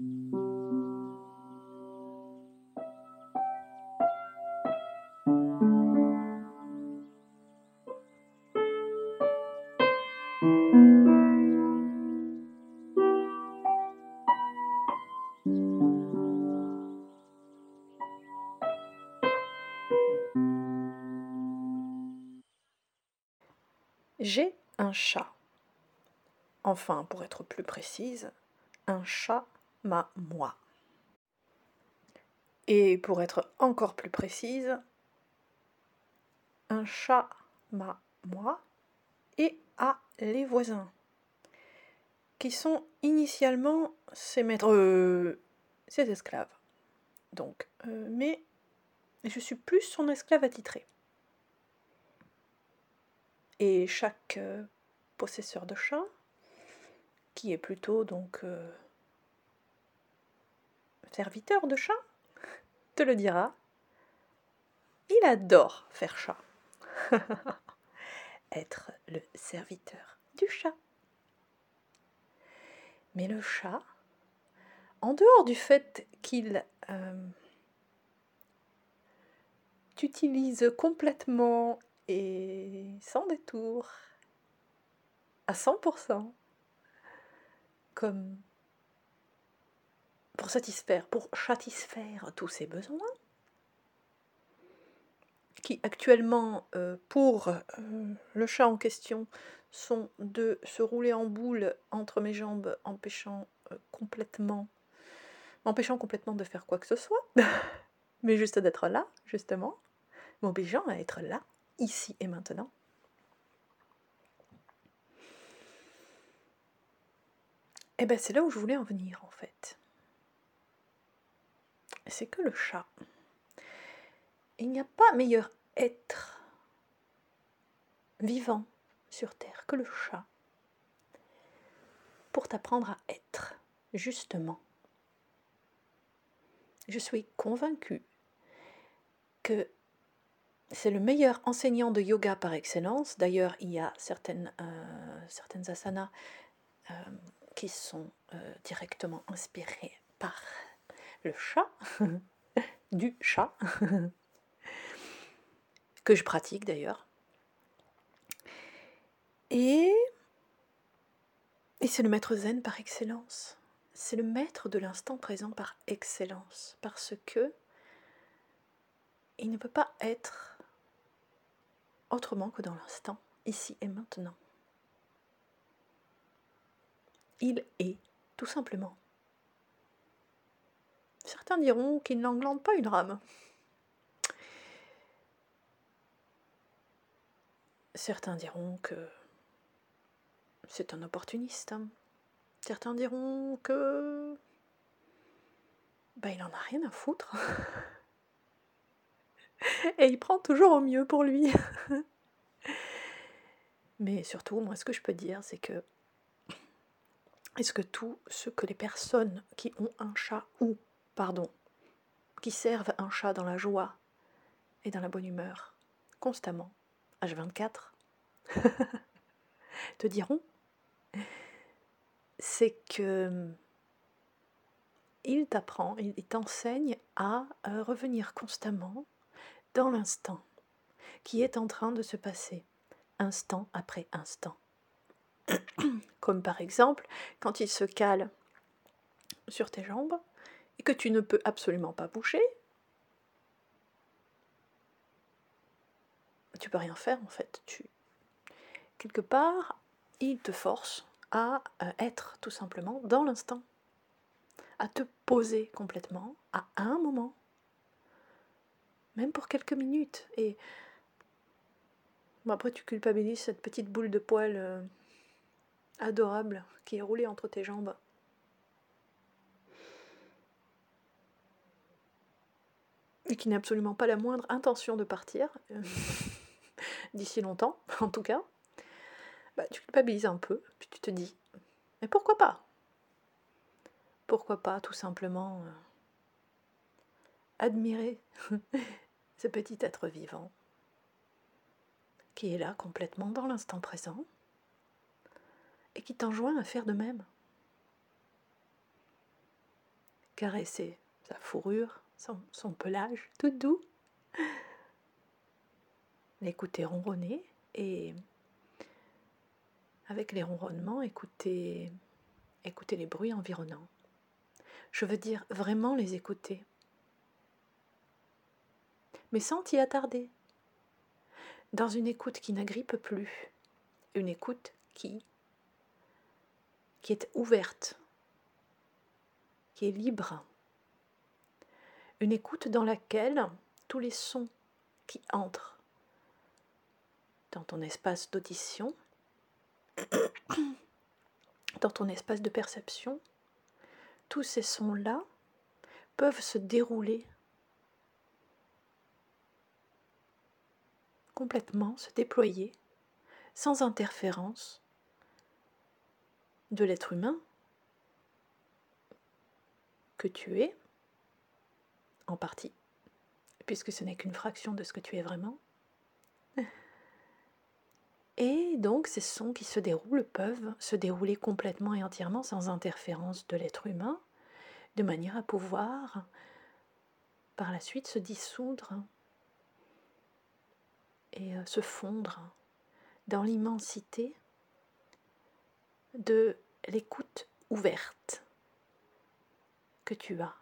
J'ai un chat. Enfin, pour être plus précise, un chat m'a moi. Et pour être encore plus précise, un chat m'a moi et a les voisins, qui sont initialement ses maîtres, euh, ses esclaves. Donc, euh, mais je suis plus son esclave attitré. Et chaque euh, possesseur de chat, qui est plutôt donc serviteur de chat, te le dira. Il adore faire chat. Être le serviteur du chat. Mais le chat, en dehors du fait qu'il euh, utilise complètement et sans détour, à 100%, comme pour satisfaire, pour satisfaire tous ses besoins, qui actuellement, euh, pour euh, le chat en question, sont de se rouler en boule entre mes jambes, empêchant euh, complètement, m'empêchant complètement de faire quoi que ce soit, mais juste d'être là, justement, m'obligeant à être là, ici et maintenant. Et eh bien c'est là où je voulais en venir en fait. C'est que le chat, il n'y a pas meilleur être vivant sur Terre que le chat pour t'apprendre à être, justement. Je suis convaincue que c'est le meilleur enseignant de yoga par excellence. D'ailleurs, il y a certaines, euh, asanas euh, qui sont euh, directement inspirées par le chat, du chat, que je pratique d'ailleurs. Et, et c'est le maître zen par excellence. C'est le maître de l'instant présent par excellence. Parce que il ne peut pas être autrement que dans l'instant, ici et maintenant. Il est, tout simplement. Certains diront qu'il n'englande pas une rame. Certains diront que c'est un opportuniste. Certains diront que ben, il en a rien à foutre. Et il prend toujours au mieux pour lui. Mais surtout, moi, ce que je peux dire, c'est que est-ce que tout ce que les personnes qui ont un chat ou, qui servent un chat dans la joie et dans la bonne humeur, constamment, H24, te diront, c'est que il t'apprend, il t'enseigne à euh, revenir constamment dans l'instant qui est en train de se passer, instant après instant. Comme par exemple quand il se cale sur tes jambes que tu ne peux absolument pas bouger, tu peux rien faire en fait. Quelque part, il te force à euh, être tout simplement dans l'instant, à te poser complètement à un moment même pour quelques minutes. Et après, tu culpabilises cette petite boule de poil euh, adorable qui est roulée entre tes jambes. Et qui n'a absolument pas la moindre intention de partir, euh, d'ici longtemps, en tout cas. Bah, tu culpabilises un peu, puis tu te dis, mais pourquoi pas? Pourquoi pas tout simplement euh, admirer ce petit être vivant qui est là complètement dans l'instant présent et qui t'enjoint à faire de même. caresser sa fourrure, son, pelage tout doux, l'écouter ronronner et avec les ronronnements, écouter, écouter les bruits environnants. Je veux dire vraiment les écouter, mais sans t'y attarder, dans une écoute qui n'agrippe plus, une écoute qui, qui est ouverte, qui est libre, une écoute dans laquelle tous les sons qui entrent dans ton espace d'audition, dans ton espace de perception, tous ces sons-là peuvent se dérouler complètement, se déployer sans interférence de l'être humain que tu es, en partie, puisque ce n'est qu'une fraction de ce que tu es vraiment. Et donc ces sons qui se déroulent peuvent se dérouler complètement et entièrement sans interférence de l'être humain, de manière à pouvoir par la suite se dissoudre et euh, se fondre dans l'immensité de l'écoute ouverte que tu as.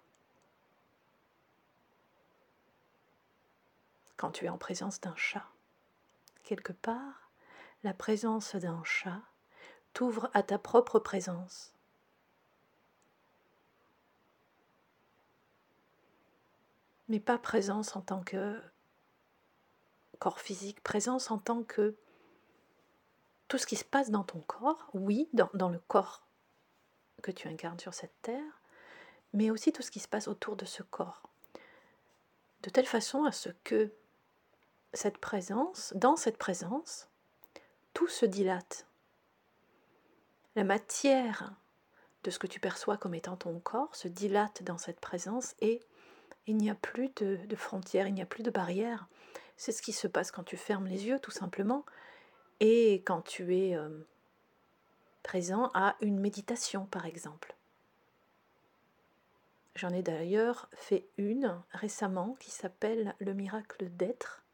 Quand tu es en présence d'un chat, quelque part, la présence d'un chat t'ouvre à ta propre présence. Mais pas présence en tant que corps physique, présence en tant que tout ce qui se passe dans ton corps, oui, dans, le corps que tu incarnes sur cette terre, mais aussi tout ce qui se passe autour de ce corps. De telle façon à ce que cette présence, dans cette présence, tout se dilate. La matière de ce que tu perçois comme étant ton corps se dilate dans cette présence et il n'y a plus de, frontières, il n'y a plus de barrières. C'est ce qui se passe quand tu fermes les yeux, tout simplement, et quand tu es euh, présent à une méditation, par exemple. J'en ai d'ailleurs fait une récemment qui s'appelle Le miracle d'être,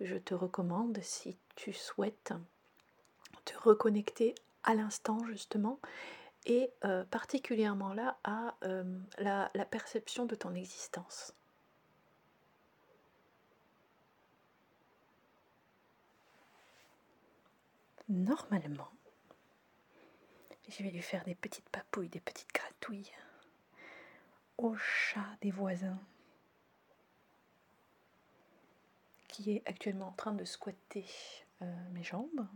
je te recommande si tu souhaites te reconnecter à l'instant justement, et euh, particulièrement là à euh, la perception de ton existence. normalement, je vais lui faire des petites papouilles, des petites gratouilles au chat des voisins qui est actuellement en train de squatter euh, mes jambes.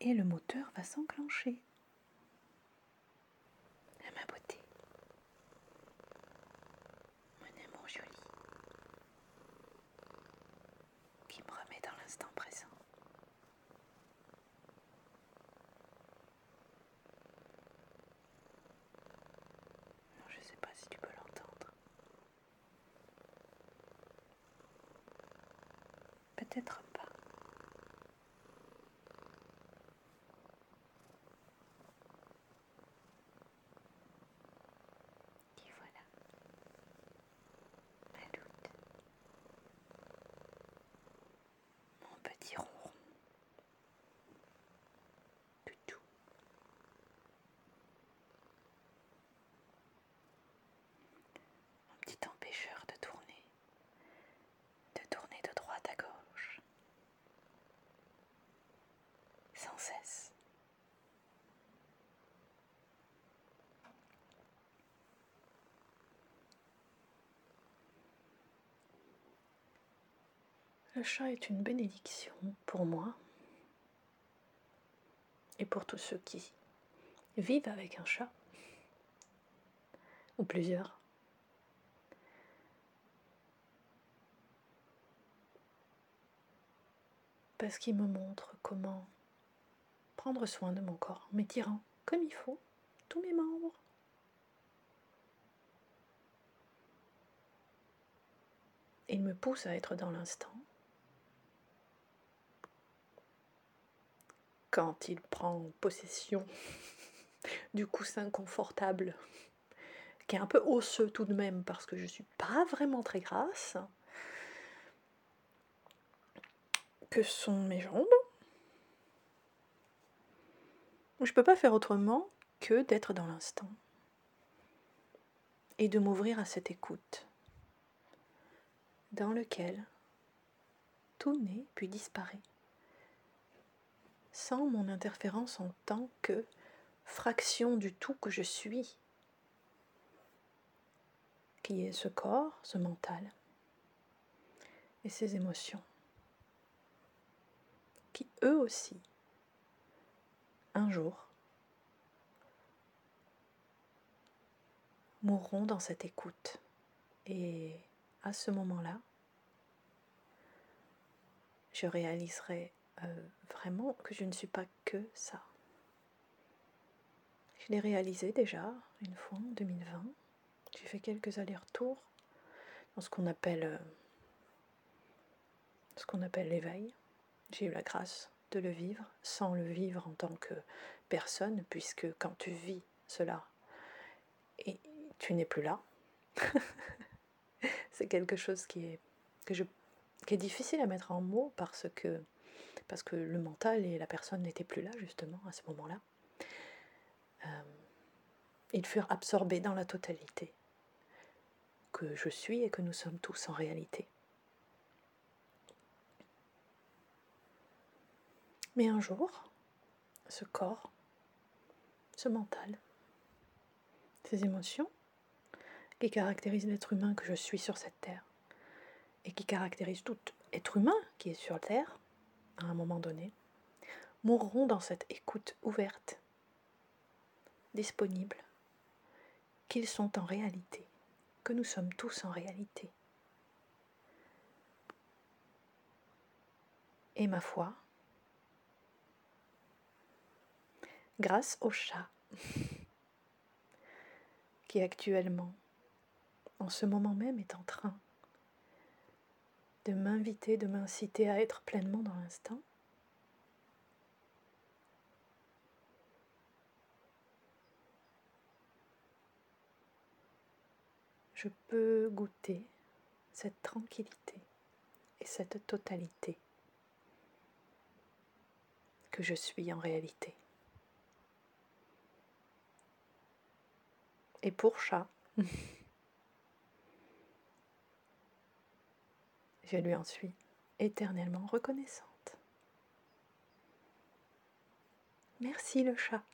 Et le moteur va s'enclencher. À ma beauté. peut-être pas. Et voilà. Maloute. Mon petit ronron. tout. Mon petit empêcheur de tourner. De tourner de droite à gauche. Le chat est une bénédiction pour moi et pour tous ceux qui vivent avec un chat ou plusieurs. Parce qu'il me montre comment prendre soin de mon corps, m'étirant comme il faut, tous mes membres. Il me pousse à être dans l'instant. Quand il prend possession du coussin confortable, qui est un peu osseux tout de même parce que je ne suis pas vraiment très grasse, que sont mes jambes. Je ne peux pas faire autrement que d'être dans l'instant et de m'ouvrir à cette écoute dans lequel tout naît puis disparaît sans mon interférence en tant que fraction du tout que je suis, qui est ce corps, ce mental et ces émotions, qui eux aussi, un jour, mourront dans cette écoute. Et à ce moment-là, je réaliserai euh, vraiment que je ne suis pas que ça. Je l'ai réalisé déjà une fois en 2020. J'ai fait quelques allers-retours dans ce qu'on appelle euh, ce qu'on appelle l'éveil. J'ai eu la grâce de le vivre sans le vivre en tant que personne, puisque quand tu vis cela et tu n'es plus là, c'est quelque chose qui est, qui est difficile à mettre en mots parce que parce que le mental et la personne n'étaient plus là justement à ce moment-là. Euh, ils furent absorbés dans la totalité que je suis et que nous sommes tous en réalité. Mais un jour, ce corps, ce mental, ces émotions qui caractérisent l'être humain que je suis sur cette terre et qui caractérisent tout être humain qui est sur terre, à un moment donné, mourront dans cette écoute ouverte, disponible, qu'ils sont en réalité, que nous sommes tous en réalité. Et ma foi, grâce au chat, qui actuellement, en ce moment même, est en train de m'inviter, de m'inciter à être pleinement dans l'instant. Je peux goûter cette tranquillité et cette totalité que je suis en réalité. Et pour chat, Je lui en suis éternellement reconnaissante. Merci le chat.